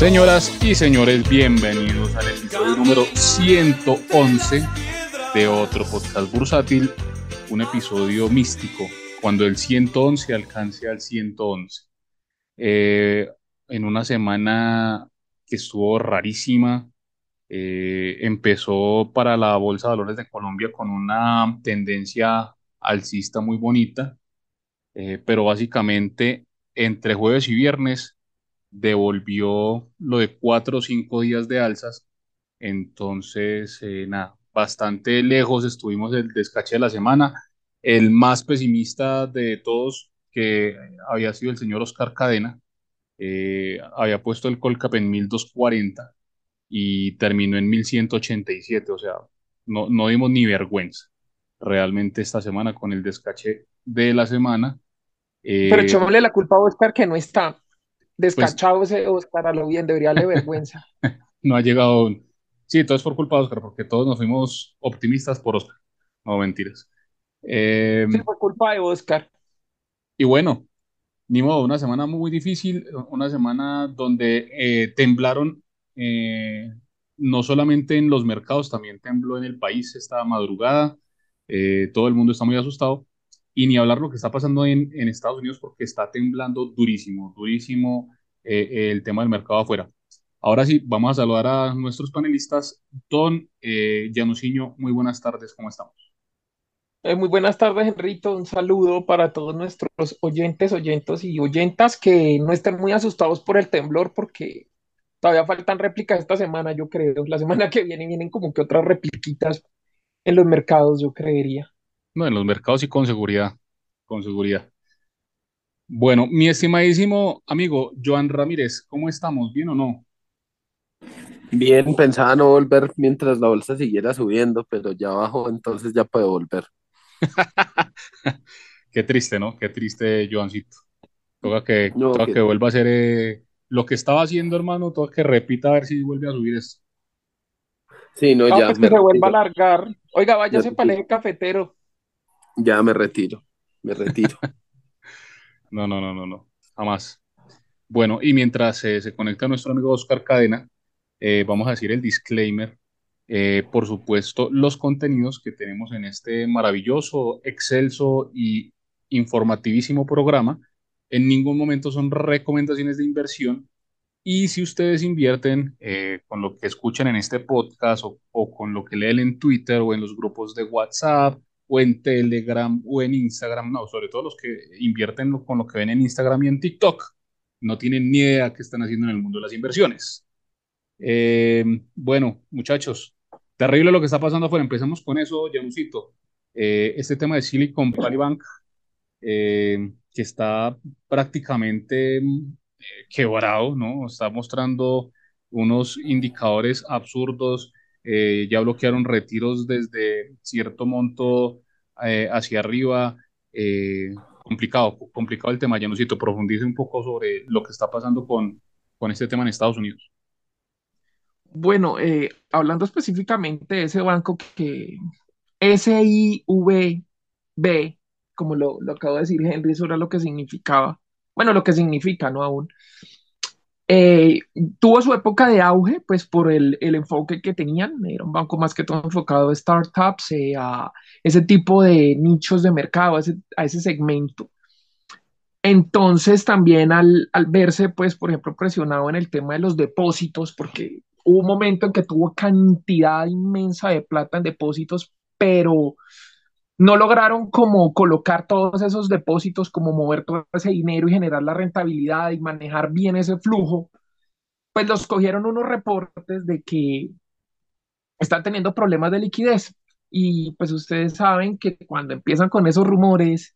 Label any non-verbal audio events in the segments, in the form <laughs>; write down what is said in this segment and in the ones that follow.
Señoras y señores, bienvenidos al episodio número 111 de otro podcast bursátil, un episodio místico, cuando el 111 alcance al 111. Eh, en una semana que estuvo rarísima, eh, empezó para la Bolsa de Valores de Colombia con una tendencia alcista muy bonita, eh, pero básicamente entre jueves y viernes devolvió lo de cuatro o cinco días de alzas. Entonces, eh, nada, bastante lejos estuvimos del descache de la semana. El más pesimista de todos, que había sido el señor Oscar Cadena, eh, había puesto el Colcap en 1240 y terminó en 1187. O sea, no, no dimos ni vergüenza realmente esta semana con el descache de la semana. Pero eh, echémosle la culpa a Oscar que no está. Pues, Descachado ese Oscar a lo bien, debería darle vergüenza. <laughs> no ha llegado. Sí, todo es por culpa de Oscar, porque todos nos fuimos optimistas por Oscar. No, mentiras. Eh, sí, por culpa de Oscar. Y bueno, ni modo, una semana muy difícil, una semana donde eh, temblaron eh, no solamente en los mercados, también tembló en el país esta madrugada. todo el mundo está muy asustado y ni hablar lo que está pasando en, en Estados Unidos porque está temblando durísimo, durísimo eh, el tema del mercado afuera. Ahora sí, vamos a saludar a nuestros panelistas. Don eh, muy buenas tardes, ¿cómo estamos? Eh, muy buenas tardes, Enrito. Un saludo para todos nuestros oyentes, oyentos y oyentas que no estén muy asustados por el temblor porque todavía faltan réplicas esta semana, yo creo. La semana que viene vienen como que otras repliquitas en los mercados, yo creería. No, en los mercados y con seguridad, con seguridad. Bueno, mi estimadísimo amigo Joan Ramírez, ¿cómo estamos? ¿Bien o no? Bien, pensaba no volver mientras la bolsa siguiera subiendo, pero ya bajó, entonces ya puedo volver. <laughs> Qué triste, ¿no? Qué triste, Joancito. Toca que, que... vuelva a hacer eh, lo que estaba haciendo, hermano, toca que repita a ver si vuelve a subir esto. Sí, no, ya. Pues que se vuelva a largar. Oiga, váyase para el eje cafetero. Ya me retiro, me retiro. <laughs> no, no, no, no, no, jamás. Bueno, y mientras se conecta nuestro amigo Oscar Cadena, eh, vamos a decir el disclaimer. Eh, por supuesto, los contenidos que tenemos en este maravilloso, excelso y informativísimo programa en ningún momento son recomendaciones de inversión. Y si ustedes invierten eh, con lo que escuchan en este podcast o, o, con lo que leen en Twitter o en los grupos de WhatsApp o en Telegram o en Instagram, no, sobre todo los que invierten con lo que ven en Instagram y en TikTok, no tienen ni idea qué están haciendo en el mundo de las inversiones. Eh, bueno, muchachos, terrible lo que está pasando afuera. Empezamos con eso, Janucito. Eh, este tema de Silicon Valley Bank, eh, que está prácticamente quebrado, ¿no? Está mostrando unos indicadores absurdos eh, ya bloquearon retiros desde cierto monto eh, hacia arriba. Eh, complicado, complicado el tema. Ya necesito profundice un poco sobre lo que está pasando con, con este tema en Estados Unidos. Bueno, hablando específicamente de ese banco que SIVB, como lo, lo acabo de decir Henry, eso era lo que significaba. Bueno, lo que significa, ¿no? Aún eh, tuvo su época de auge, pues por el, el, enfoque que tenían, era un banco más que todo enfocado a startups, eh, a ese tipo de nichos de mercado, a ese, a ese segmento. Entonces también al, al, verse, pues, por ejemplo, presionado en el tema de los depósitos, porque hubo un momento en que tuvo cantidad inmensa de plata en depósitos, pero no lograron como colocar todos esos depósitos, como mover todo ese dinero y generar la rentabilidad y manejar bien ese flujo, pues los cogieron unos reportes de que están teniendo problemas de liquidez. Y pues ustedes saben que cuando empiezan con esos rumores,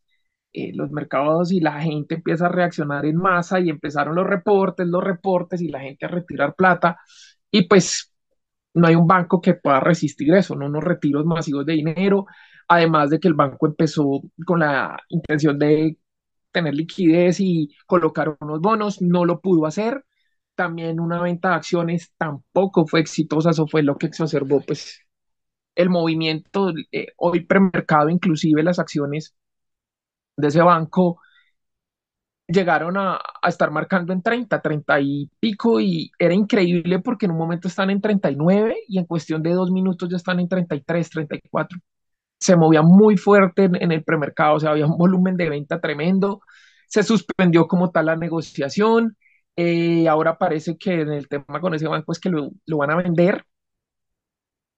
eh, los mercados y la gente empieza a reaccionar en masa y empezaron los reportes, los reportes y la gente a retirar plata. Y pues no hay un banco que pueda resistir eso, ¿no? Unos retiros masivos de dinero, además de que el banco empezó con la intención de tener liquidez y colocar unos bonos, no lo pudo hacer. También una venta de acciones tampoco fue exitosa, eso fue lo que exacerbó pues el movimiento, eh, hoy premercado inclusive las acciones de ese banco llegaron a, a, estar marcando en 30, 30 y pico y era increíble porque en un momento están en 39 y en cuestión de dos minutos ya están en 33, 34. Se movía muy fuerte en, el premercado, o sea, había un volumen de venta tremendo. Se suspendió como tal la negociación. Eh, ahora parece que en el tema con ese banco es que lo, lo van a vender.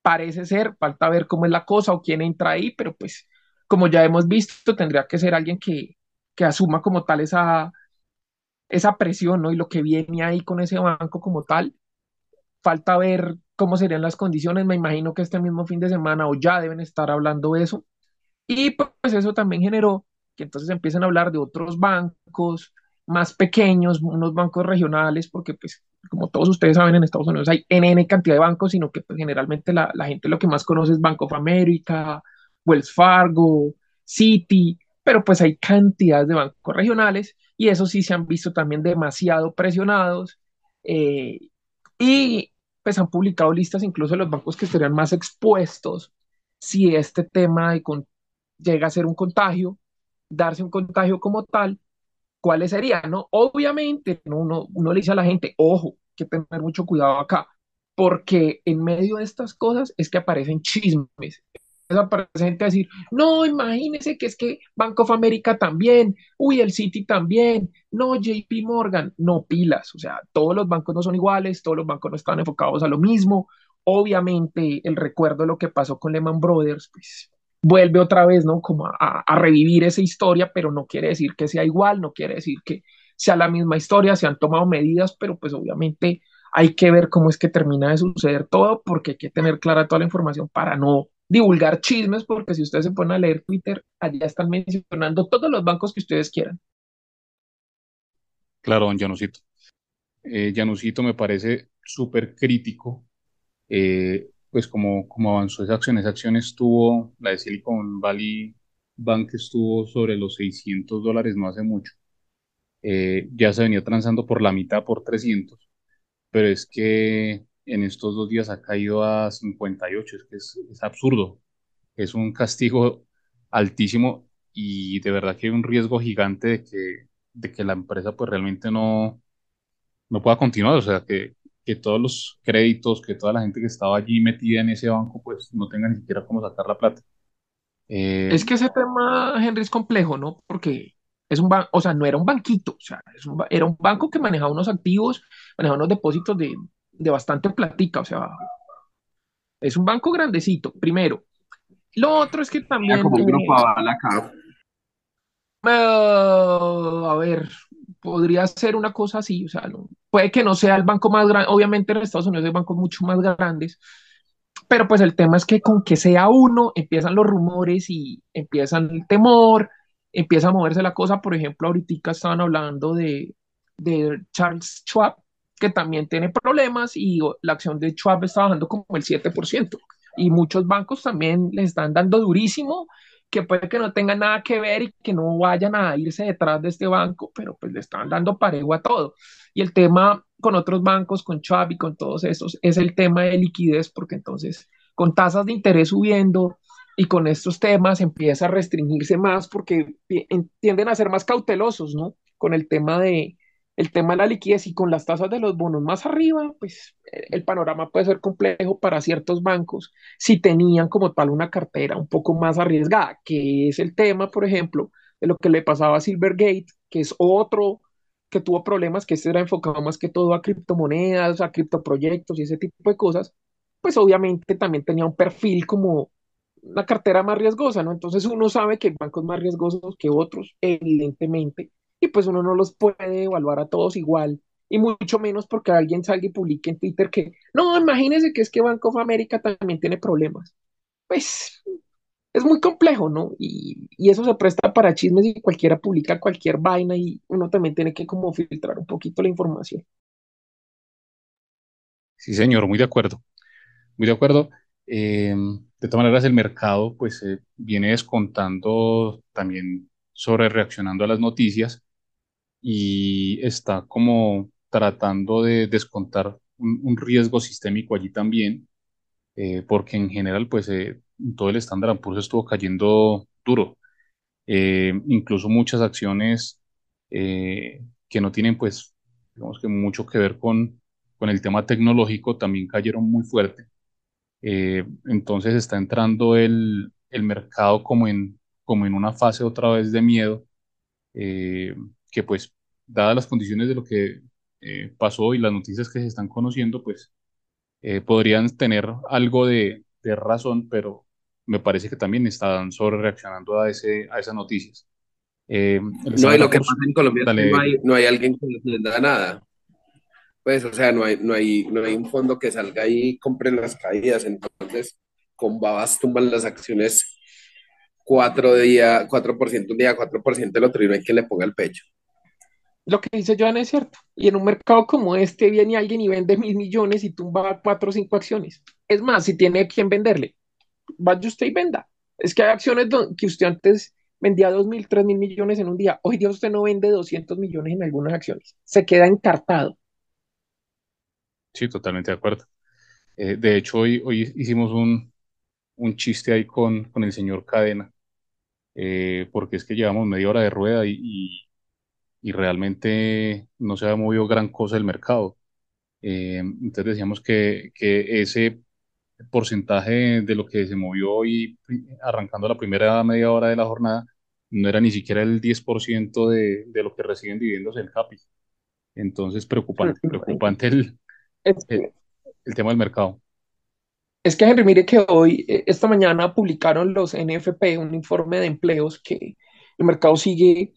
Parece ser, falta ver cómo es la cosa o quién entra ahí, pero pues como ya hemos visto, tendría que ser alguien que, que asuma como tal esa, esa presión, ¿no? Y lo que viene ahí con ese banco como tal. Falta ver cómo serían las condiciones. Me imagino que este mismo fin de semana o ya deben estar hablando eso. Y pues eso también generó que entonces empiecen a hablar de otros bancos más pequeños, unos bancos regionales, porque pues como todos ustedes saben en Estados Unidos hay NN cantidad de bancos, sino que pues, generalmente la, la gente lo que más conoce es Bank of America, Wells Fargo, Citi, pero pues hay cantidades de bancos regionales y eso sí se han visto también demasiado presionados eh, y pues han publicado listas incluso de los bancos que estarían más expuestos si este tema de con, llega a ser un contagio, darse un contagio como tal, ¿cuáles serían? No? Obviamente ¿no? uno, uno le dice a la gente, ojo, que tener mucho cuidado acá, porque en medio de estas cosas es que aparecen chismes, presente a decir, no, imagínese que es que Bank of America también, uy, el City también, no, JP Morgan, no pilas, o sea, todos los bancos no son iguales, todos los bancos no están enfocados a lo mismo. Obviamente, el recuerdo de lo que pasó con Lehman Brothers, pues vuelve otra vez, ¿no? Como a, a revivir esa historia, pero no quiere decir que sea igual, no quiere decir que sea la misma historia, se han tomado medidas, pero pues obviamente hay que ver cómo es que termina de suceder todo, porque hay que tener clara toda la información para no divulgar chismes, porque si ustedes se ponen a leer Twitter, allá están mencionando todos los bancos que ustedes quieran. Claro, don Janusito. Eh, Janusito me parece súper crítico, eh, pues como, como avanzó esa acción, esa acción estuvo, la de Silicon Valley Bank estuvo sobre los 600 dólares no hace mucho. Eh, ya se venía transando por la mitad, por 300, pero es que en estos dos días ha caído a 58, es que es, es absurdo, es un castigo altísimo y de verdad que hay un riesgo gigante de que, de que la empresa pues realmente no, no pueda continuar, o sea, que, que todos los créditos, que toda la gente que estaba allí metida en ese banco pues no tenga ni siquiera cómo sacar la plata. Eh, es que ese tema, Henry, es complejo, ¿no? Porque es un banco, o sea, no era un banquito, o sea, era un banco que manejaba unos activos, manejaba unos depósitos de, de bastante platica, o sea, es un banco grandecito, primero. Lo otro es que también... Como un grupo acá. Uh, a ver, podría ser una cosa así, o sea, no, puede que no sea el banco más grande, obviamente en Estados Unidos hay bancos mucho más grandes, pero pues el tema es que con que sea uno empiezan los rumores y empiezan el temor, empieza a moverse la cosa, por ejemplo, ahorita estaban hablando de, de Charles Schwab, que también tiene problemas y la acción de Schwab está bajando como el 7%. Y muchos bancos también le están dando durísimo, que puede que no tengan nada que ver y que no vayan a irse detrás de este banco, pero pues le están dando parejo a todo. Y el tema con otros bancos, con Schwab y con todos estos, es el tema de liquidez, porque entonces con tasas de interés subiendo y con estos temas empieza a restringirse más porque tienden a ser más cautelosos, ¿no? Con el tema de, el tema de la liquidez y con las tasas de los bonos más arriba, pues el panorama puede ser complejo para ciertos bancos si tenían como tal una cartera un poco más arriesgada, que es el tema, por ejemplo, de lo que le pasaba a Silvergate, que es otro que tuvo problemas, que este era enfocado más que todo a criptomonedas, a criptoproyectos y ese tipo de cosas, pues obviamente también tenía un perfil como una cartera más riesgosa, ¿no? Entonces uno sabe que hay bancos más riesgosos que otros, evidentemente, y pues uno no los puede evaluar a todos igual, y mucho menos porque alguien salga y publique en Twitter que, no, imagínese que es que Bank of America también tiene problemas. Pues es muy complejo, ¿no? Y, y, eso se presta para chismes y cualquiera publica cualquier vaina y uno también tiene que como filtrar un poquito la información. Sí, señor, muy de acuerdo. Muy de acuerdo. Eh, de todas maneras, el mercado pues eh, viene descontando también sobre reaccionando a las noticias y está como tratando de descontar un, un riesgo sistémico allí también, eh, porque en general, pues eh, todo el estándar Poor's estuvo cayendo duro. Eh, incluso muchas acciones eh, que no tienen pues, digamos que mucho que ver con, con el tema tecnológico, también cayeron muy fuerte. Eh, entonces está entrando el, el mercado como en, como en una fase otra vez de miedo, eh, que pues, dadas las condiciones de lo que eh, pasó y las noticias que se están conociendo, pues eh, podrían tener algo de, de razón, pero me parece que también están sobre reaccionando a, ese, a esas noticias. Eh, el No, y lo que pasa en Colombia dale, no hay, no hay alguien que les da nada. Pues, o sea, no hay, no hay, no hay un fondo que salga ahí y compre las caídas. Entonces, con babas tumban las acciones cuatro días, 4% un día, 4% el otro, y no hay quien le ponga el pecho. Lo que dice Joan es cierto. Y en un mercado como este viene alguien y vende mil millones y tumba cuatro o cinco acciones. Es más, si tiene quien venderle, vaya usted y venda. Es que hay acciones que usted antes vendía dos mil, tres mil millones en un día. Hoy día usted no vende 200 millones en algunas acciones. Se queda encartado. sí, totalmente de acuerdo. Eh, de hecho, hoy, hoy hicimos un, un chiste ahí con, con el señor Cadena, eh, porque es que llevamos media hora de rueda y- y realmente no se ha movido gran cosa el mercado. Eh, entonces decíamos que, que ese porcentaje de lo que se movió hoy, arrancando la primera media hora de la jornada, no era ni siquiera el 10% de, de lo que reciben dividendos el CAPI. Entonces, preocupante, preocupante el, el, el tema del mercado. es que Henry, mire que hoy, eh, esta mañana publicaron los NFP, un informe de empleos que el mercado sigue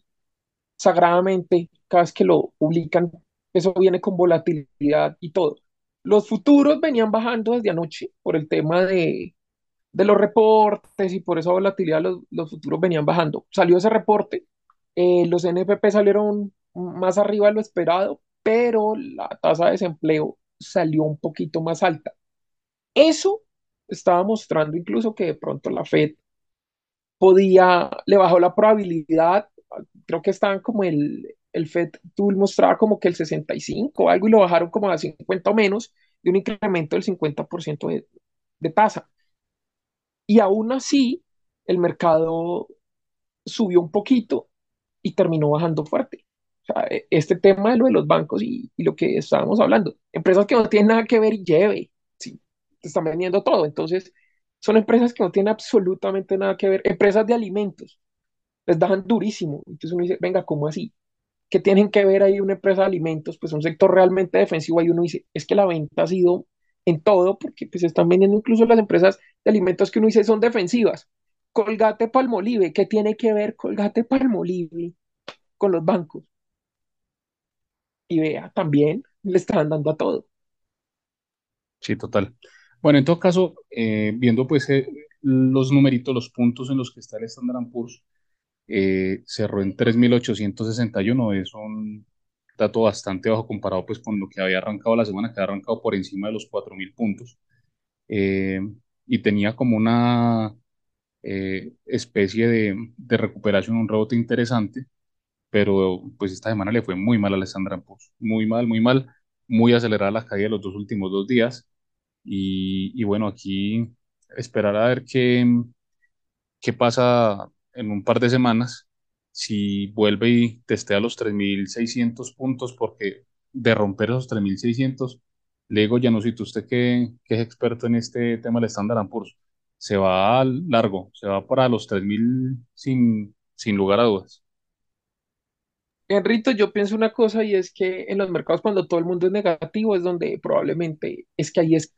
sagradamente cada vez que lo publican. Eso viene con volatilidad y todo. Los futuros venían bajando desde anoche por el tema de, de los reportes y por esa volatilidad los, los futuros venían bajando. Salió ese reporte, eh, los NFP salieron más arriba de lo esperado, pero la tasa de desempleo salió un poquito más alta. Eso estaba mostrando incluso que de pronto la Fed podía, le bajó la probabilidad, creo que estaban como el, el Fed Tool mostraba como que el 65 o algo y lo bajaron como a 50 o menos de un incremento del 50% de, de tasa. Y aún así, el mercado subió un poquito y terminó bajando fuerte. O sea, e- este tema de lo de los bancos y, y lo que estábamos hablando, empresas que no tienen nada que ver y lleve, sí, te están vendiendo todo. Entonces, son empresas que no tienen absolutamente nada que ver, empresas de alimentos, les bajan durísimo. Entonces uno dice, venga, ¿cómo así? ¿Qué tienen que ver ahí una empresa de alimentos? Pues un sector realmente defensivo. Ahí uno dice, es que la venta ha sido en todo, porque pues están vendiendo incluso las empresas de alimentos que uno dice son defensivas. Colgate Palmolive, ¿qué tiene que ver Colgate Palmolive con los bancos? Y vea, también le están dando a todo. Sí, total. Bueno, en todo caso, eh, viendo pues eh, los numeritos, los puntos en los que está el Standard Poor's, eh, cerró en 3.861, es un dato bastante bajo comparado pues con lo que había arrancado la semana, que había arrancado por encima de los 4.000 puntos. Eh, y tenía como una eh, especie de, de recuperación, un rebote interesante, pero pues esta semana le fue muy mal al Standard Poor's, muy mal, muy mal, muy acelerada la caída de los dos últimos dos días. Y, y bueno, aquí esperar a ver qué, qué pasa en un par de semanas, si vuelve y testea los 3.600 puntos, porque de romper esos 3.600, le digo, Janusito, usted que, que es experto en este tema del Standard Poor's, se va largo, se va para los 3.000 sin, sin lugar a dudas. Enrito, yo pienso una cosa y es que en los mercados cuando todo el mundo es negativo es donde probablemente es que ahí es,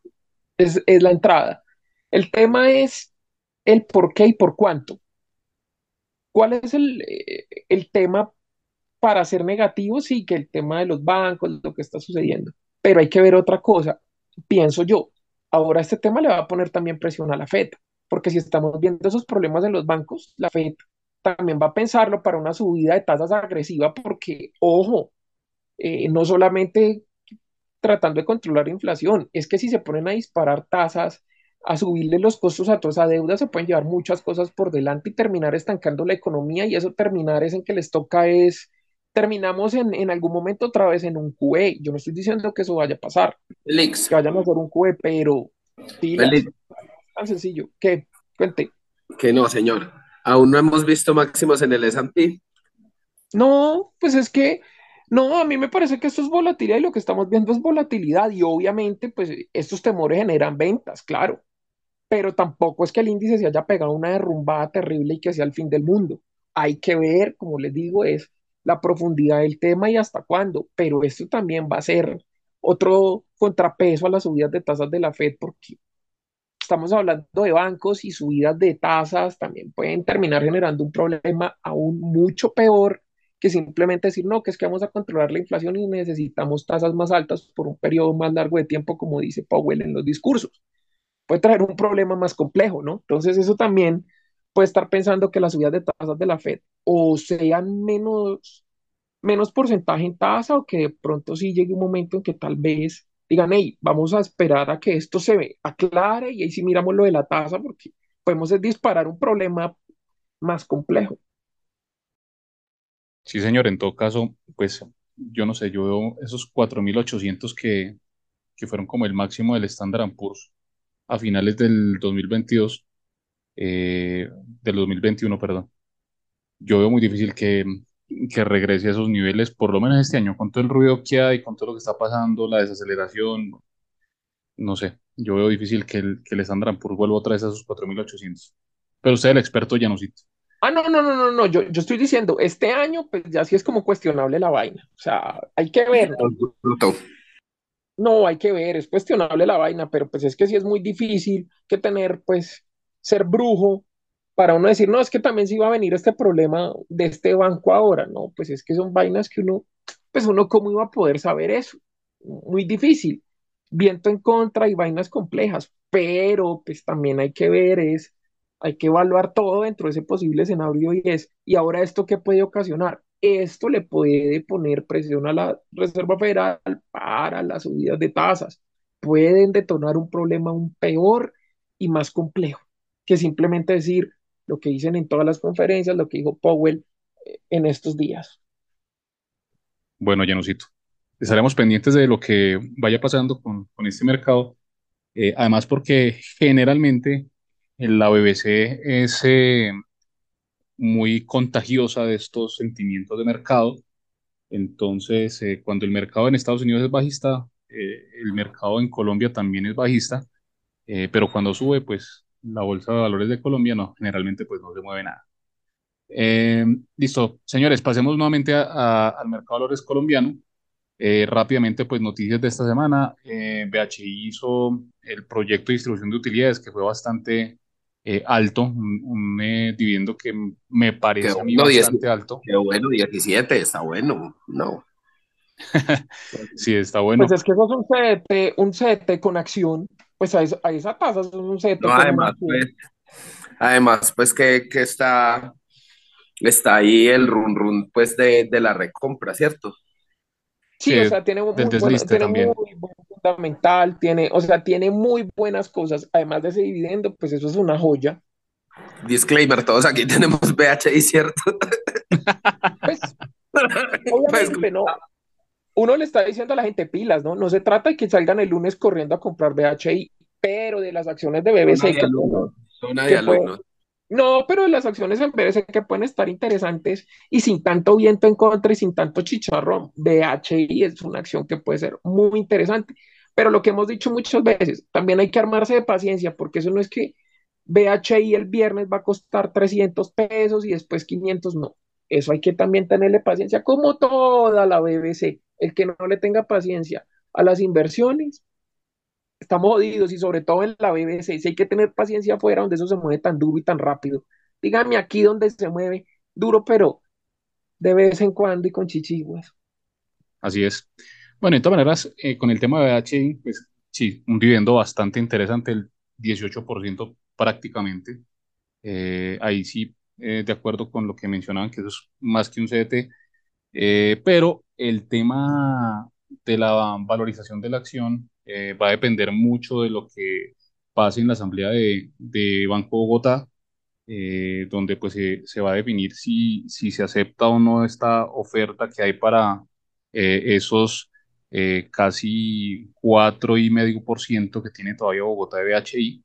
es, es la entrada. El tema es el por qué y por cuánto. ¿Cuál es el, eh, el tema para ser negativo? Sí, que el tema de los bancos, lo que está sucediendo. Pero hay que ver otra cosa, pienso yo. Ahora este tema le va a poner también presión a la FED, porque si estamos viendo esos problemas en los bancos, la FED también va a pensarlo para una subida de tasas agresiva, porque, ojo, eh, no solamente tratando de controlar la inflación. Es que si se ponen a disparar tasas, a subirle los costos a toda esa deuda, se pueden llevar muchas cosas por delante y terminar estancando la economía y eso terminar es en que les toca es, terminamos en, en algún momento otra vez en un QE. Yo no estoy diciendo que eso vaya a pasar, Félix, que vayan a hacer un QE, pero Félix, tan sencillo. ¿Qué? Cuente. que no, señor. Aún no hemos visto máximos en el S&P. No, pues es que, no, a mí me parece que esto es volatilidad y lo que estamos viendo es volatilidad y obviamente pues estos temores generan ventas, claro, pero tampoco es que el índice se haya pegado una derrumbada terrible y que sea el fin del mundo. Hay que ver, como les digo, es la profundidad del tema y hasta cuándo, pero esto también va a ser otro contrapeso a las subidas de tasas de la Fed porque estamos hablando de bancos y subidas de tasas también pueden terminar generando un problema aún mucho peor que simplemente decir, no, que es que vamos a controlar la inflación y necesitamos tasas más altas por un periodo más largo de tiempo, como dice Powell en los discursos. Puede traer un problema más complejo, ¿no? Entonces eso también puede estar pensando que las subidas de tasas de la Fed o sean menos, menos porcentaje en tasa o que de pronto sí llegue un momento en que tal vez digan, hey, vamos a esperar a que esto se aclare y ahí sí miramos lo de la tasa porque podemos disparar un problema más complejo. Sí, señor, en todo caso, pues yo no sé, yo veo esos 4.800 que, que fueron como el máximo del Standard Poor's a finales del 2022, eh, del 2021, perdón. Yo veo muy difícil que, que regrese a esos niveles, por lo menos este año, con todo el ruido que hay, con todo lo que está pasando, la desaceleración, no sé, yo veo difícil que el, que el Standard Poor's vuelva otra vez a esos 4.800. Pero usted, el experto, ya no cita. Ah, no, no, no, no, no, yo, yo estoy diciendo, este año, pues ya sí es como cuestionable la vaina. O sea, hay que ver. No, hay que ver, es cuestionable la vaina, pero pues es que sí es muy difícil que tener, pues, ser brujo para uno decir, no, es que también sí va a venir este problema de este banco ahora, no, pues es que son vainas que uno, pues uno cómo iba a poder saber eso, muy difícil, viento en contra y vainas complejas, pero pues también hay que ver es, hay que evaluar todo dentro de ese posible escenario y es, y ahora esto qué puede ocasionar, esto le puede poner presión a la Reserva Federal para las subidas de tasas, pueden detonar un problema aún peor y más complejo que simplemente decir, lo que dicen en todas las conferencias, lo que dijo Powell eh, en estos días. Bueno, Janusito, estaremos pendientes de lo que vaya pasando con, con este mercado. Eh, además, porque generalmente la BBC es eh, muy contagiosa de estos sentimientos de mercado. Entonces, eh, cuando el mercado en Estados Unidos es bajista, eh, el mercado en Colombia también es bajista, eh, pero cuando sube, pues la bolsa de valores de Colombia no, generalmente pues no se mueve nada. Eh, listo, señores, pasemos nuevamente a- a- al mercado de valores colombiano. Eh, rápidamente, pues noticias de esta semana. Eh, BHI hizo el proyecto de distribución de utilidades que fue bastante eh, alto, un, un, eh, dividendo que me parece a mí bueno, bastante 10 alto. qué bueno, 17, está bueno. No. <laughs> Sí, está Pues bueno. es que eso es un CDT, un CDT con acción, pues a, eso- a esa tasa es un CDT No, con además, acción. pues, además, pues que, que está, está ahí el run run pues de, de la recompra, ¿cierto? Sí, o Sí, sea, tiene del muy desliste tiene muy también. Fundamental, tiene, o sea, tiene muy buenas cosas, además de ese dividendo, pues eso es una joya. Disclaimer, todos aquí <laughs> tenemos BHI, ¿cierto? Pues, <laughs> Pues, obviamente, ¿no? Uno le está diciendo a la gente pilas, ¿no? No se trata de que salgan el lunes corriendo a comprar BHI, pero de las acciones de zona BBC de alumnos, zona de no, pero de las acciones en BBC que pueden estar interesantes y sin tanto viento en contra y sin tanto chicharrón. BHI es una acción que puede ser muy interesante, pero lo que hemos dicho muchas veces, también hay que armarse de paciencia, porque eso no es que BHI el viernes va a costar 300 pesos y después 500, no. Eso hay que también tenerle paciencia, como toda la BBC. El que no le tenga paciencia a las inversiones, estamos jodidos y sobre todo en la BBC. Si hay que tener paciencia afuera donde eso se mueve tan duro y tan rápido. Dígame aquí donde se mueve duro, pero de vez en cuando y con chichiguas. Así es. Bueno, de todas maneras, eh, con el tema de BHI, pues sí, un dividendo bastante interesante, el 18% prácticamente. Eh, ahí sí, eh, de acuerdo con lo que mencionaban, que eso es más que un CDT. Eh, pero el tema de la valorización de la acción eh, va a depender mucho de lo que pase en la asamblea de, de Banco Bogotá, eh, donde pues se, va a definir si, si se acepta o no esta oferta que hay para eh, esos eh, casi cuatro y medio por ciento que tiene todavía Bogotá de BHI,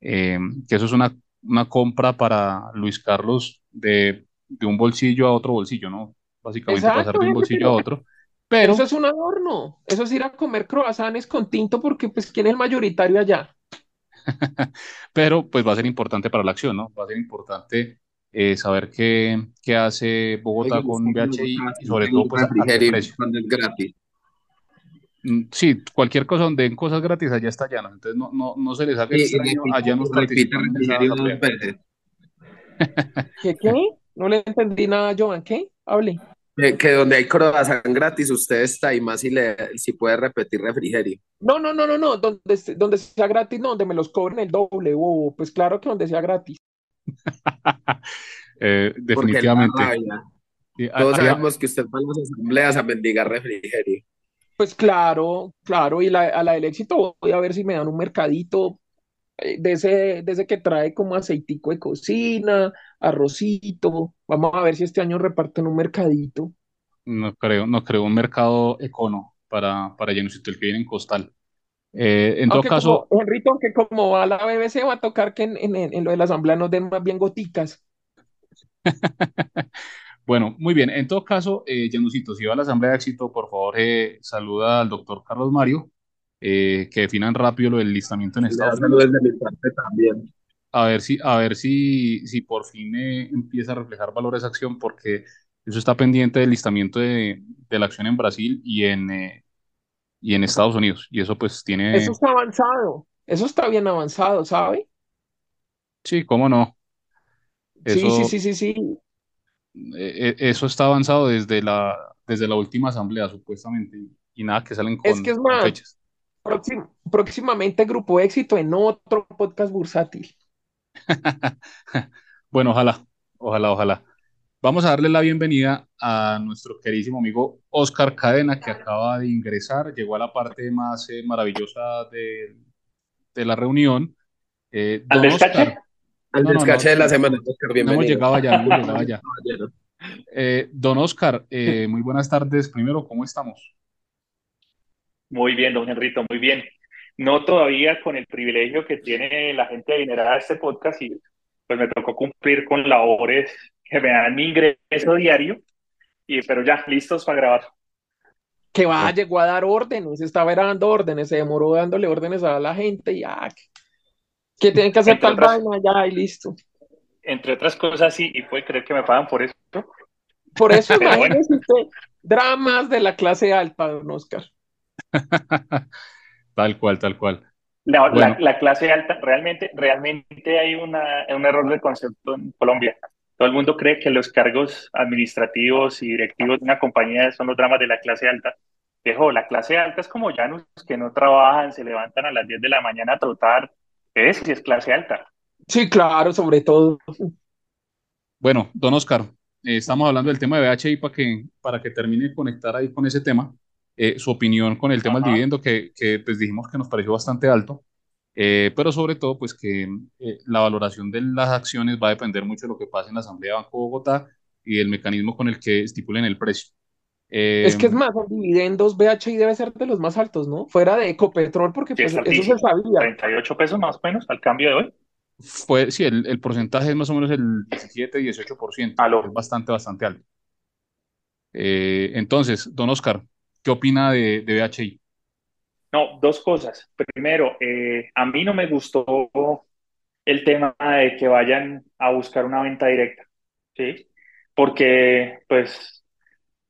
eh, que eso es una, una compra para Luis Carlos de, de un bolsillo a otro bolsillo, ¿no? básicamente pasar de un bolsillo a pero otro, pero, eso es un adorno. Eso es ir a comer croissants con tinto porque, pues, ¿quién es el mayoritario allá? <laughs> pero pues va a ser importante para la acción, ¿no? Va a ser importante eh, saber qué, qué hace Bogotá con BHI y sobre todo pues a, qué precio. es gratis. Mm, Sí, cualquier cosa donde den cosas gratis allá está llano, entonces no, no, no se les haga y extraño, allá nos participan. ¿Qué, qué? No le entendí nada, Joan. ¿Qué? Hable. Que, que donde hay croissant gratis, usted está y más si, le, si puede repetir refrigerio. No, no, no, no, no. Donde, donde sea gratis, no, donde me los cobren el doble. bobo. Pues claro que donde sea gratis. <laughs> Eh, definitivamente. Sí, Todos sabemos que usted va a las asambleas a mendigar refrigerio. Pues claro, claro. Y la, a la del éxito voy a ver si me dan un mercadito eh, de ese, de ese que trae como aceitico de cocina, arrocito. Vamos a ver si este año reparten un mercadito. no creo, no creo un mercado econo para, para Llenocito, el que viene en Costal. Eh, en todo caso, como, Henrito, aunque como va la BBC, va a tocar que en, en, en lo de la asamblea nos den más bien goticas. <laughs> bueno, muy bien. En todo caso, eh, si va a la Asamblea de Éxito, por favor, eh, saluda al doctor Carlos Mario, eh, que definan rápido lo del listamiento en Estados Unidos. saludos de mi parte también. A ver si, a ver si, si por fin eh, empieza a reflejar valor esa acción, porque eso está pendiente del listamiento de, de la acción en Brasil y en, eh, y en Estados Unidos. Y eso pues tiene, Eso está avanzado. Eso está bien avanzado, ¿sabe? sí, cómo no. Sí, sí, sí, sí, sí. Eh, eh, eso está avanzado desde la, desde la última asamblea, supuestamente, y, nada que salen Es con, que es con más, fechas. próxim- próximamente Grupo Éxito en otro podcast bursátil. <laughs> Bueno, ojalá, ojalá, ojalá. Vamos a darle la bienvenida a nuestro queridísimo amigo Oscar Cadena, que acaba de ingresar, llegó a la parte más eh, maravillosa de, de la reunión. Eh, ¿Al don descache? Oscar, Al No, no, descache no. de la semana, Oscar, no hemos bienvenido. llegado allá, no hemos llegado allá. <laughs> Eh, don Oscar, eh, muy buenas tardes. Primero, ¿cómo estamos? Muy bien, don Henrito, muy bien. No todavía con el privilegio que tiene la gente adinerada de este podcast y pues me tocó cumplir con labores que me dan mi ingreso diario, y, pero ya, listos para grabar. Que va, llegó a dar órdenes, estaba dando órdenes, se demoró dándole órdenes a la gente y ah, que, tienen que hacer Entre tal otras- vaina, ya, y listo. Entre otras cosas, sí, y puede creer que me pagan por eso. Por eso <laughs> bueno. imagínese usted, dramas de la clase alta, don Oscar. <laughs> Tal cual, tal cual. La, la- Bueno. la clase alta, realmente, realmente hay una, un error de concepto en Colombia. Todo el mundo cree que los cargos administrativos y directivos de una compañía son los dramas de la clase alta. Dejo, la clase alta es como llanos que no trabajan, se levantan a las 10 de la mañana a trotar. Es si es clase alta. Sí, claro, sobre todo. Bueno, don Oscar, eh, estamos hablando del tema de BHI para que, para que termine de conectar ahí con ese tema. Eh, su opinión con el tema del dividendo, que, que, pues dijimos que nos pareció bastante alto, eh, pero sobre todo pues que eh, la valoración de las acciones va a depender mucho de lo que pase en la Asamblea de Banco de Bogotá y del mecanismo con el que estipulen el precio. Eh, Es que es más, en dividendos BHI debe ser de los más altos, ¿no? Fuera de Ecopetrol, porque pues eso se sabía. 38 pesos más o menos al cambio de hoy. fue, sí, el, el porcentaje es más o menos el 17-18%, Aló. es bastante, bastante alto. Eh, entonces, don Oscar, ¿qué opina de, de BHI? No, dos cosas. Primero, eh, a mí no me gustó el tema de que vayan a buscar una venta directa, ¿sí? Porque, pues,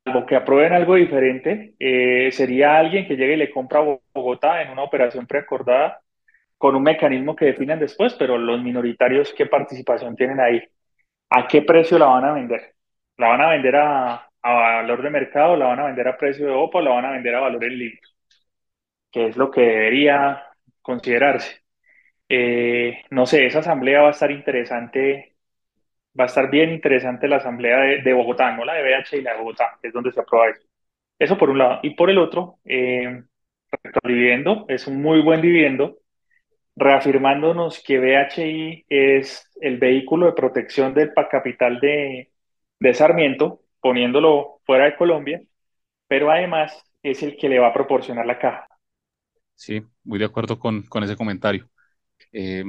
algo que aprueben algo diferente, eh, sería alguien que llegue y le compra a Bogotá en una operación preacordada con un mecanismo que definan después, pero los minoritarios, ¿qué participación tienen ahí? ¿A qué precio la van a vender? ¿La van a vender a, valor de mercado? ¿La van a vender a precio de OPA? ¿O la van a vender a valor en libros? que es lo que debería considerarse. Eh, no sé, esa asamblea va a estar interesante, va a estar bien interesante la asamblea de, Bogotá, no la de BH y la de Bogotá, que es donde se aprueba eso. Eso por un lado. Y por el otro, eh, dividendo, es un muy buen dividendo, reafirmándonos que BHI es el vehículo de protección del capital de, de Sarmiento, poniéndolo fuera de Colombia, pero además es el que le va a proporcionar la caja. Sí, muy de acuerdo con, con ese comentario. Eh,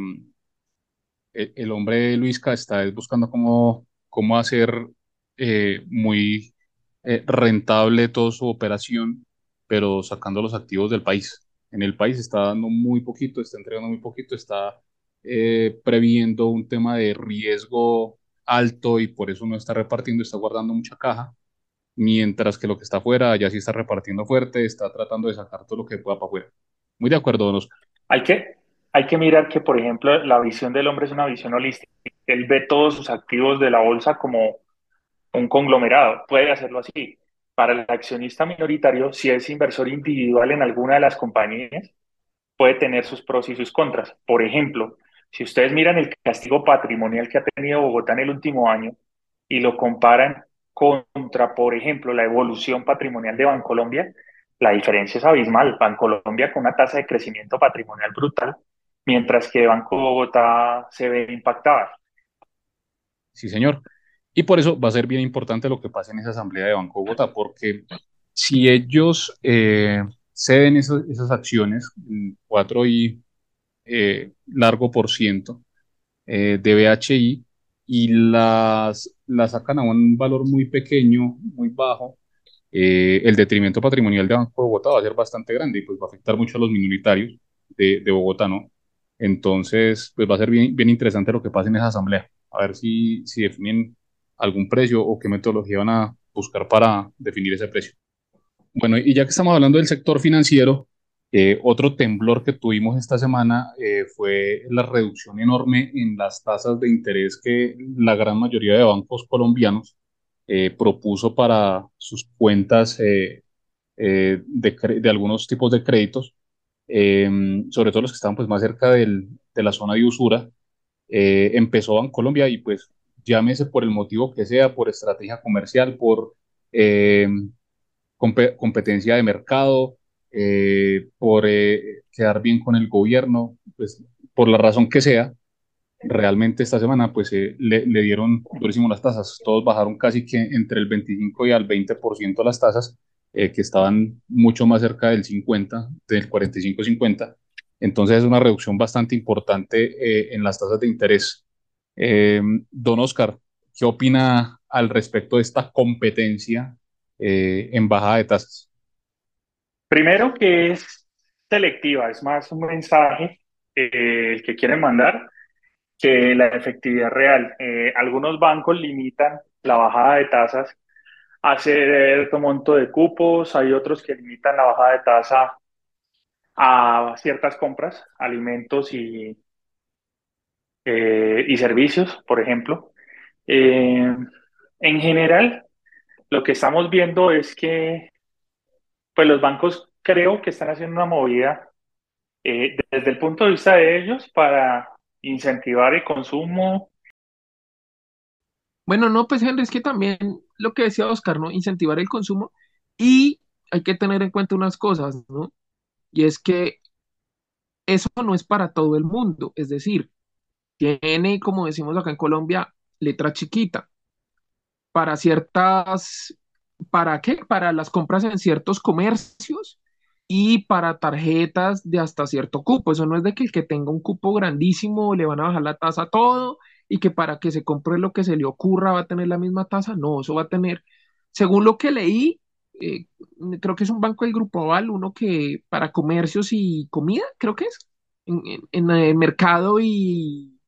el, hombre Luisca está es buscando cómo, cómo hacer eh, muy eh, rentable toda su operación, pero sacando los activos del país. En el país está dando muy poquito, está entregando muy poquito, está eh, previendo un tema de riesgo alto y por eso no está repartiendo, está guardando mucha caja, mientras que lo que está afuera ya sí está repartiendo fuerte, está tratando de sacar todo lo que pueda para afuera. Muy de acuerdo, don Oscar. Hay que, hay que mirar que, por ejemplo, la visión del hombre es una visión holística. Él ve todos sus activos de la bolsa como un conglomerado. Puede hacerlo así. Para el accionista minoritario, si es inversor individual en alguna de las compañías, puede tener sus pros y sus contras. Por ejemplo, si ustedes miran el castigo patrimonial que ha tenido Bogotá en el último año y lo comparan contra, por ejemplo, la evolución patrimonial de Bancolombia, la diferencia es abismal. Bancolombia con una tasa de crecimiento patrimonial brutal, mientras que Banco Bogotá se ve impactada. Sí, señor. Y por eso va a ser bien importante lo que pase en esa asamblea de Banco Bogotá, porque si ellos eh, ceden esas, esas acciones, 4 y eh, largo por ciento eh, de BHI, y las, las sacan a un valor muy pequeño, muy bajo, eh, el detrimento patrimonial de Banco Bogotá va a ser bastante grande y pues va a afectar mucho a los minoritarios de, de Bogotá, ¿no? Entonces, pues va a ser bien, bien interesante lo que pase en esa asamblea, a ver si, si definen algún precio o qué metodología van a buscar para definir ese precio. Bueno, y ya que estamos hablando del sector financiero, eh, otro temblor que tuvimos esta semana eh, fue la reducción enorme en las tasas de interés que la gran mayoría de bancos colombianos eh, propuso para sus cuentas de, de, algunos tipos de créditos, sobre todo los que estaban pues, más cerca del, de la zona de usura. empezó Colombia y pues llámese por el motivo que sea, por estrategia comercial, por competencia de mercado, eh, por eh, quedar bien con el gobierno, pues por la razón que sea, realmente esta semana pues eh, le, le, dieron durísimo las tasas, todos bajaron casi que entre el 25 y al 20% las tasas, que estaban mucho más cerca del 50, del 45-50, entonces es una reducción bastante importante en las tasas de interés. don Oscar, ¿qué opina al respecto de esta competencia en bajada de tasas? Primero que es selectiva, es más un mensaje eh, que quieren mandar que la efectividad real. Eh, algunos bancos limitan la bajada de tasas a cierto monto de cupos, hay otros que limitan la bajada de tasa a ciertas compras, alimentos y, eh, y servicios, por ejemplo. en general, lo que estamos viendo es que pues los bancos creo que están haciendo una movida eh, desde el punto de vista de ellos para incentivar el consumo. Bueno, no, pues Henry, es que también lo que decía Oscar, ¿no? Incentivar el consumo y hay que tener en cuenta unas cosas, ¿no? Y es que eso no es para todo el mundo, es decir, tiene, como decimos acá en Colombia, letra chiquita. Para ciertas ¿Para qué? Para las compras en ciertos comercios y para tarjetas de hasta cierto cupo. Eso no es de que el que tenga un cupo grandísimo le van a bajar la tasa a todo y que para que se compre lo que se le ocurra va a tener la misma tasa. No, eso va a tener, según lo que leí, eh, creo que es un banco del Grupo Aval, uno que para comercios y comida, creo que es, en, en el mercado y,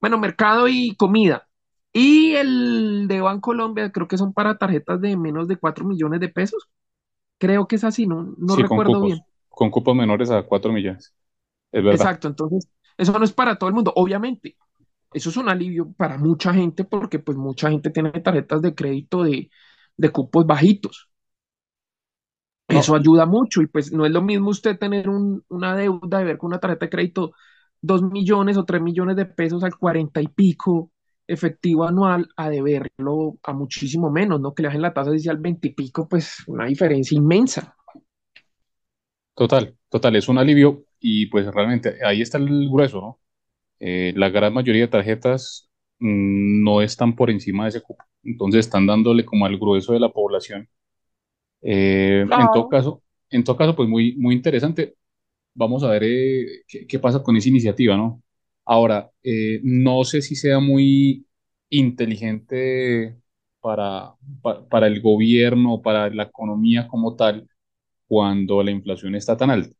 bueno, mercado y comida y el de Bancolombia creo que son para tarjetas de menos de 4 millones de pesos. Creo que es así, no, no recuerdo bien. Con cupos menores a 4 millones. Es verdad. Exacto, entonces eso no es para todo el mundo, obviamente. Eso es un alivio para mucha gente porque pues mucha gente tiene tarjetas de crédito de, de cupos bajitos. Eso ayuda mucho y pues no es lo mismo usted tener un, una deuda de ver con una tarjeta de crédito 2 millones o 3 millones de pesos al 40 y pico efectivo anual a deberlo a muchísimo menos, ¿no? Que le bajen la tasa al 20 y pico, pues una diferencia inmensa. Total, total, es un alivio y pues realmente ahí está el grueso, ¿no? Eh, la gran mayoría de tarjetas mm, no están por encima de ese cupo, entonces están dándole como al grueso de la población. Eh, en todo caso, en todo caso, pues muy, muy interesante. Vamos a ver eh, qué, qué, pasa con esa iniciativa, ¿no? Ahora, eh, no sé si sea muy inteligente para, para el gobierno, para la economía como tal, cuando la inflación está tan alta.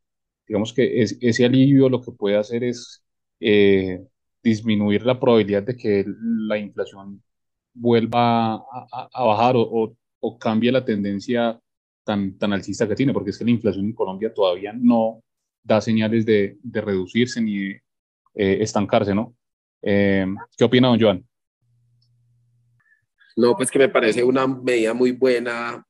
Digamos que ese alivio lo que puede hacer es eh, disminuir la probabilidad de que la inflación vuelva a, bajar o, cambie la tendencia tan, tan alcista que tiene, porque es que la inflación en Colombia todavía no da señales de, de reducirse ni eh, estancarse, ¿no? Eh, ¿Qué opina don Joan? No, pues que me parece una medida muy buena,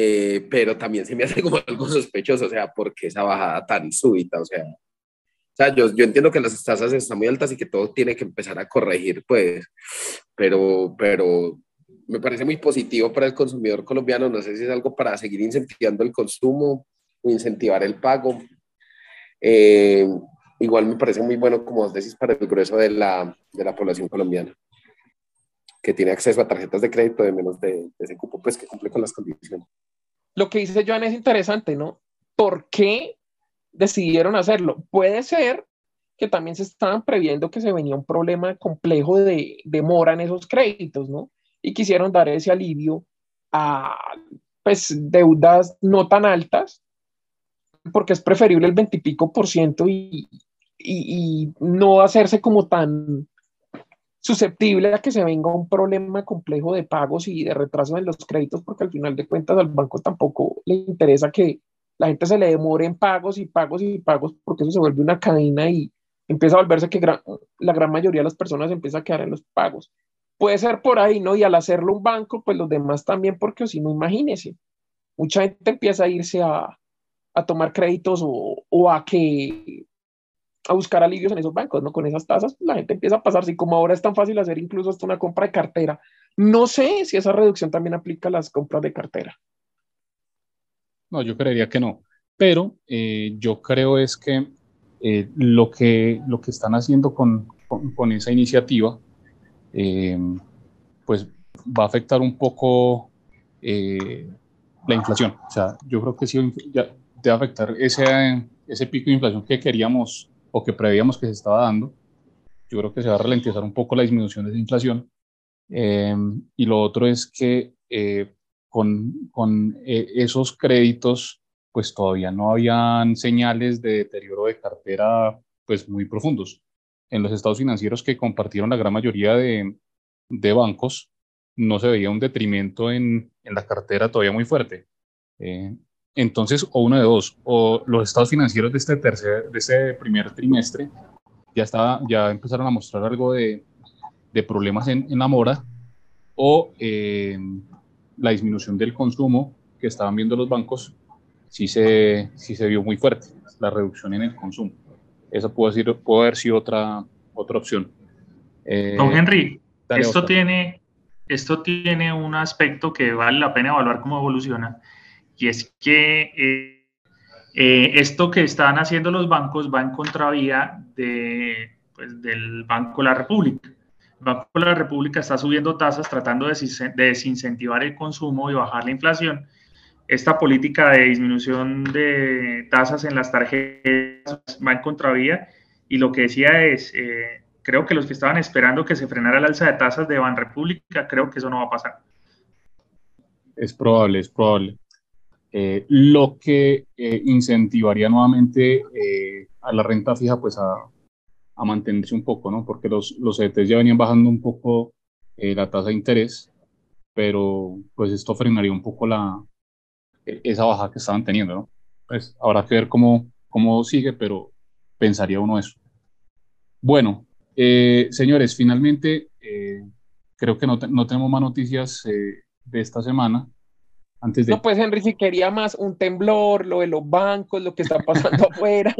eh, pero también se me hace como <laughs> algo sospechoso, o sea, ¿por qué esa bajada tan súbita? O sea, o sea yo, yo entiendo que las tasas están muy altas y que todo tiene que empezar a corregir, pues, pero, pero me parece muy positivo para el consumidor colombiano. No sé si es algo para seguir incentivando el consumo o incentivar el pago. Eh, igual me parece muy bueno, como vos decís, para el grueso de la, de la población colombiana que tiene acceso a tarjetas de crédito de menos de, ese cupo, pues que cumple con las condiciones. Lo que dice Joan es interesante, ¿no? ¿Por qué decidieron hacerlo? Puede ser que también se estaban previendo que se venía un problema complejo de, demora en esos créditos, ¿no? Y quisieron dar ese alivio a, pues, deudas no tan altas, porque es preferible el veintipico por ciento y, no hacerse como tan susceptible a que se venga un problema complejo de pagos y de retraso en los créditos, porque al final de cuentas al banco tampoco le interesa que la gente se le demore en pagos y pagos y pagos, porque eso se vuelve una cadena y empieza a volverse que la gran mayoría de las personas empieza a quedar en los pagos. Puede ser por ahí, ¿no? Y al hacerlo un banco, pues los demás también, porque si no, imagínese, mucha gente empieza a irse a, a tomar créditos o, o a que a buscar alivios en esos bancos, ¿no? Con esas tasas, la gente empieza a pasar, así como ahora es tan fácil hacer incluso hasta una compra de cartera. No sé si esa reducción también aplica a las compras de cartera. No, yo creería que no, pero eh, yo creo es que, eh, lo que lo que están haciendo con, con, esa iniciativa, eh, pues va a afectar un poco la inflación. O sea, yo creo que sí ya debe afectar ese, ese pico de inflación que queríamos o que prevíamos que se estaba dando. Yo creo que se va a ralentizar un poco la disminución de esa inflación. Em, y lo otro es que eh, con, con eh, esos créditos, pues todavía no habían señales de deterioro de cartera pues muy profundos. En los estados financieros que compartieron la gran mayoría de, de bancos, no se veía un detrimento en, en la cartera todavía muy fuerte. Eh, entonces, o uno de dos, o los estados financieros de este, tercer, de este primer trimestre ya, estaba, ya empezaron a mostrar algo de, de problemas en, en, la mora, o eh, la disminución del consumo que estaban viendo los bancos sí se, sí se vio muy fuerte, la reducción en el consumo. Esa puede, decir, puede haber sido otra, otra opción. Eh, Don Henry, esto tiene, esto tiene un aspecto que vale la pena evaluar cómo evoluciona y es que eh, eh, esto que están haciendo los bancos va en contravía de, pues, del Banco de la República. El Banco de la República está subiendo tasas tratando de, desincentivar el consumo y bajar la inflación. Esta política de disminución de tasas en las tarjetas va en contravía y lo que decía es, eh, creo que los que estaban esperando que se frenara el alza de tasas de República, creo que eso no va a pasar. Es probable, es probable. Eh, lo que eh, incentivaría nuevamente eh, a la renta fija pues a, a, mantenerse un poco, ¿no? Porque los, los CDTs ya venían bajando un poco la tasa de interés, pero pues esto frenaría un poco la, esa baja que estaban teniendo, ¿no? Pues habrá que ver cómo, cómo sigue, pero pensaría uno eso. Bueno, señores, finalmente creo que no, no, tenemos más noticias de esta semana. No, pues Henry, si quería más un temblor, lo de los bancos, lo que está pasando <laughs> afuera,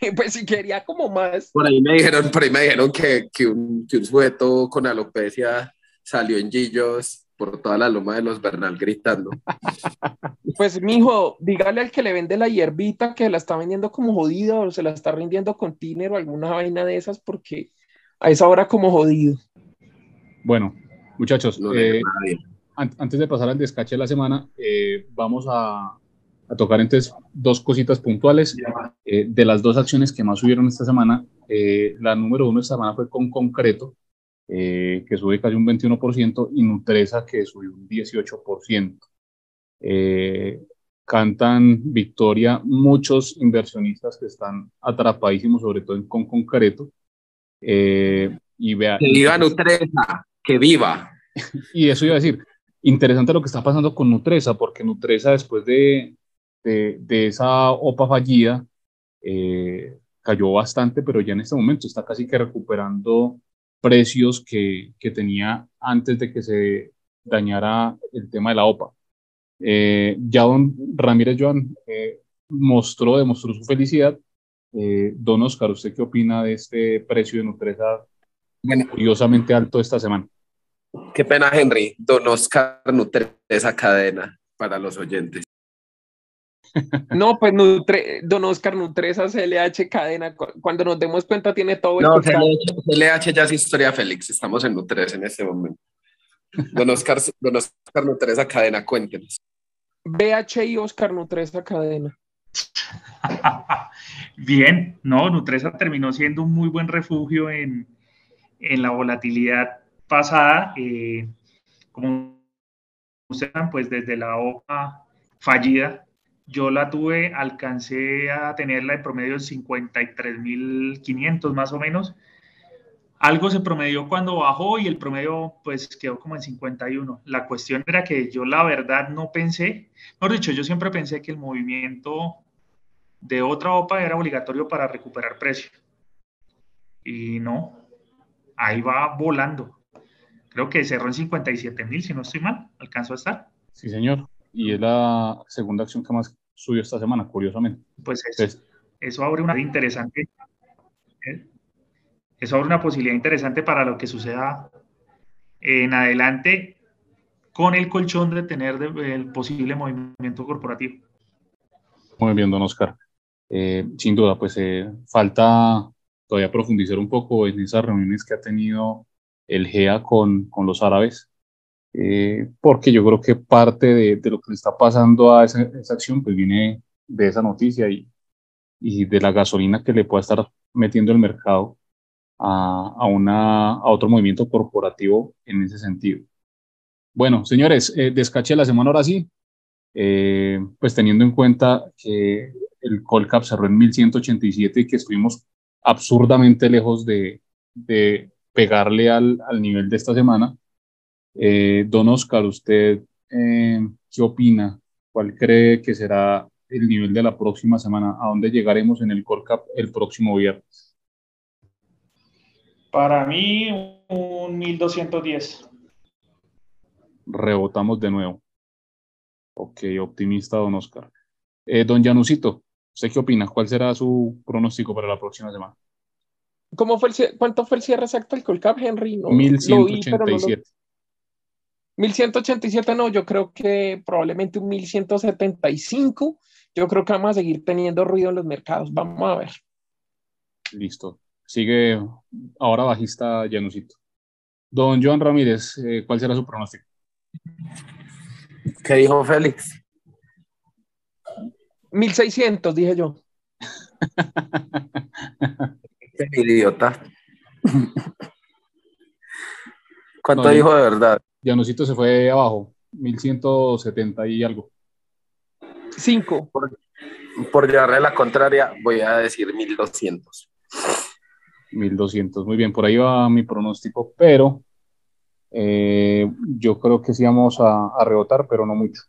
<laughs> pues si quería como más. Por ahí me dijeron, por ahí me dijeron que, que, un, que un sujeto con alopecia salió en Gillos por toda la loma de los Bernal gritando. <laughs> Pues, mijo, dígale al que le vende la hierbita que la está vendiendo como jodida o se la está rindiendo con tiner o alguna vaina de esas, porque a esa hora como jodido. Bueno, muchachos, no eh, antes de pasar al descache de la semana, eh, vamos a, tocar entonces dos cositas puntuales. Eh, de las dos acciones que más subieron esta semana, eh, la número uno esta semana fue con concreto. eh, que sube casi un 21%, y Nutresa, que subió un 18%. Eh, cantan victoria muchos inversionistas que están atrapadísimos, sobre todo en, con concreto. Eh, y vea, que viva Nutresa, que viva. <laughs> Y eso iba a decir, interesante lo que está pasando con Nutresa, porque Nutresa después de, de, esa OPA fallida eh, cayó bastante, pero ya en este momento está casi que recuperando precios que, que tenía antes de que se dañara el tema de la OPA. Eh, ya don Ramírez Joan eh, mostró, demostró su felicidad. Eh, don Oscar, ¿usted qué opina de este precio de Nutresa curiosamente alto esta semana? Qué pena, Henry. Don Oscar Nutresa cadena para los oyentes. <laughs> No, pues Don Oscar Nutresa CLH cadena. Cuando nos demos cuenta tiene todo el No, CLH, ya es historia Félix. Estamos en Nutresa en este momento. Don Oscar, Don Oscar Nutresa cadena, cuéntenos. BHI Oscar Nutresa cadena. <laughs> Bien, no, Nutresa terminó siendo un muy buen refugio en, la volatilidad pasada. Eh, como ustedes saben, pues desde la OPA fallida, yo la tuve, alcancé a tenerla en promedio en 53.500 más o menos algo se promedió cuando bajó y el promedio pues quedó como en 51. La cuestión era que yo la verdad no pensé, mejor dicho, yo siempre pensé que el movimiento de otra OPA era obligatorio para recuperar precio. Y no, ahí va volando. Creo que cerró en 57 mil, si no estoy mal, alcanzó a estar. Sí, señor. Y es la segunda acción que más subió esta semana, curiosamente. Pues eso, eso abre una interesante. ¿eh? eso abre una posibilidad interesante para lo que suceda en adelante con el colchón de tener el posible movimiento corporativo. Muy bien, don Oscar. Eh, sin duda, pues eh, falta todavía profundizar un poco en esas reuniones que ha tenido el GEA con, con los árabes, eh, porque yo creo que parte de, de, lo que le está pasando a esa, esa, acción pues viene de esa noticia y, y de la gasolina que le pueda estar metiendo el mercado a, una, a otro movimiento corporativo en ese sentido. Bueno, señores, eh, descaché la semana ahora sí, eh, pues teniendo en cuenta que el Colcap cerró en 1187 y que estuvimos absurdamente lejos de pegarle al, al, nivel de esta semana. Eh, don Oscar, ¿usted eh, qué opina? ¿Cuál cree que será el nivel de la próxima semana? ¿A dónde llegaremos en el Colcap el próximo viernes? Para mí, un 1210. Rebotamos de nuevo. Ok, optimista, don Oscar. Eh, don Janusito, ¿usted qué opina? ¿Cuál será su pronóstico para la próxima semana? ¿Cómo fue el, ¿Cuánto fue el cierre exacto del Colcap, Henry? No, 1187. 1187 no, yo creo que probablemente un 1175. Yo creo que vamos a seguir teniendo ruido en los mercados. Vamos a ver. Listo sigue ahora bajista Janusito. Don Joan Ramírez, eh, ¿cuál será su pronóstico? ¿Qué dijo Félix? 1600, dije yo. <laughs> Qué idiota. <laughs> ¿Cuánto dijo de verdad? Janusito se fue abajo, 1170 y algo. Cinco. Por, por llevarle la contraria, voy a decir 1200. 1200. Muy bien, por ahí va mi pronóstico, pero eh, yo creo que sí vamos a, rebotar, pero no mucho.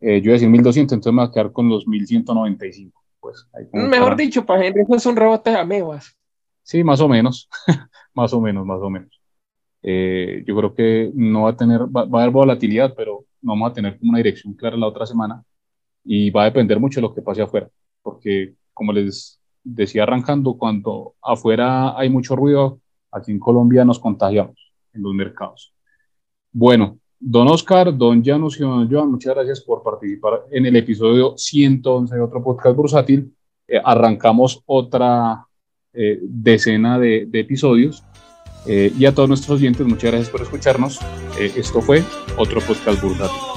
Eh, yo voy a decir 1200, entonces me voy a quedar con los 1195. Pues, Mejor dicho, para Henry, eso es un rebote de amebas. Sí, más o menos, <laughs> más o menos, más o menos. Eh, yo creo que no va a tener, va, va, a haber volatilidad, pero no vamos a tener como una dirección clara la otra semana y va a depender mucho de lo que pase afuera, porque como les decía arrancando, cuando afuera hay mucho ruido, aquí en Colombia nos contagiamos en los mercados. Bueno, don Oscar, don Janus y don Joan, muchas gracias por participar en el episodio 111 de otro podcast bursátil. Eh, arrancamos otra eh, decena de, episodios. Eh, y a todos nuestros oyentes, muchas gracias por escucharnos. esto fue otro podcast bursátil.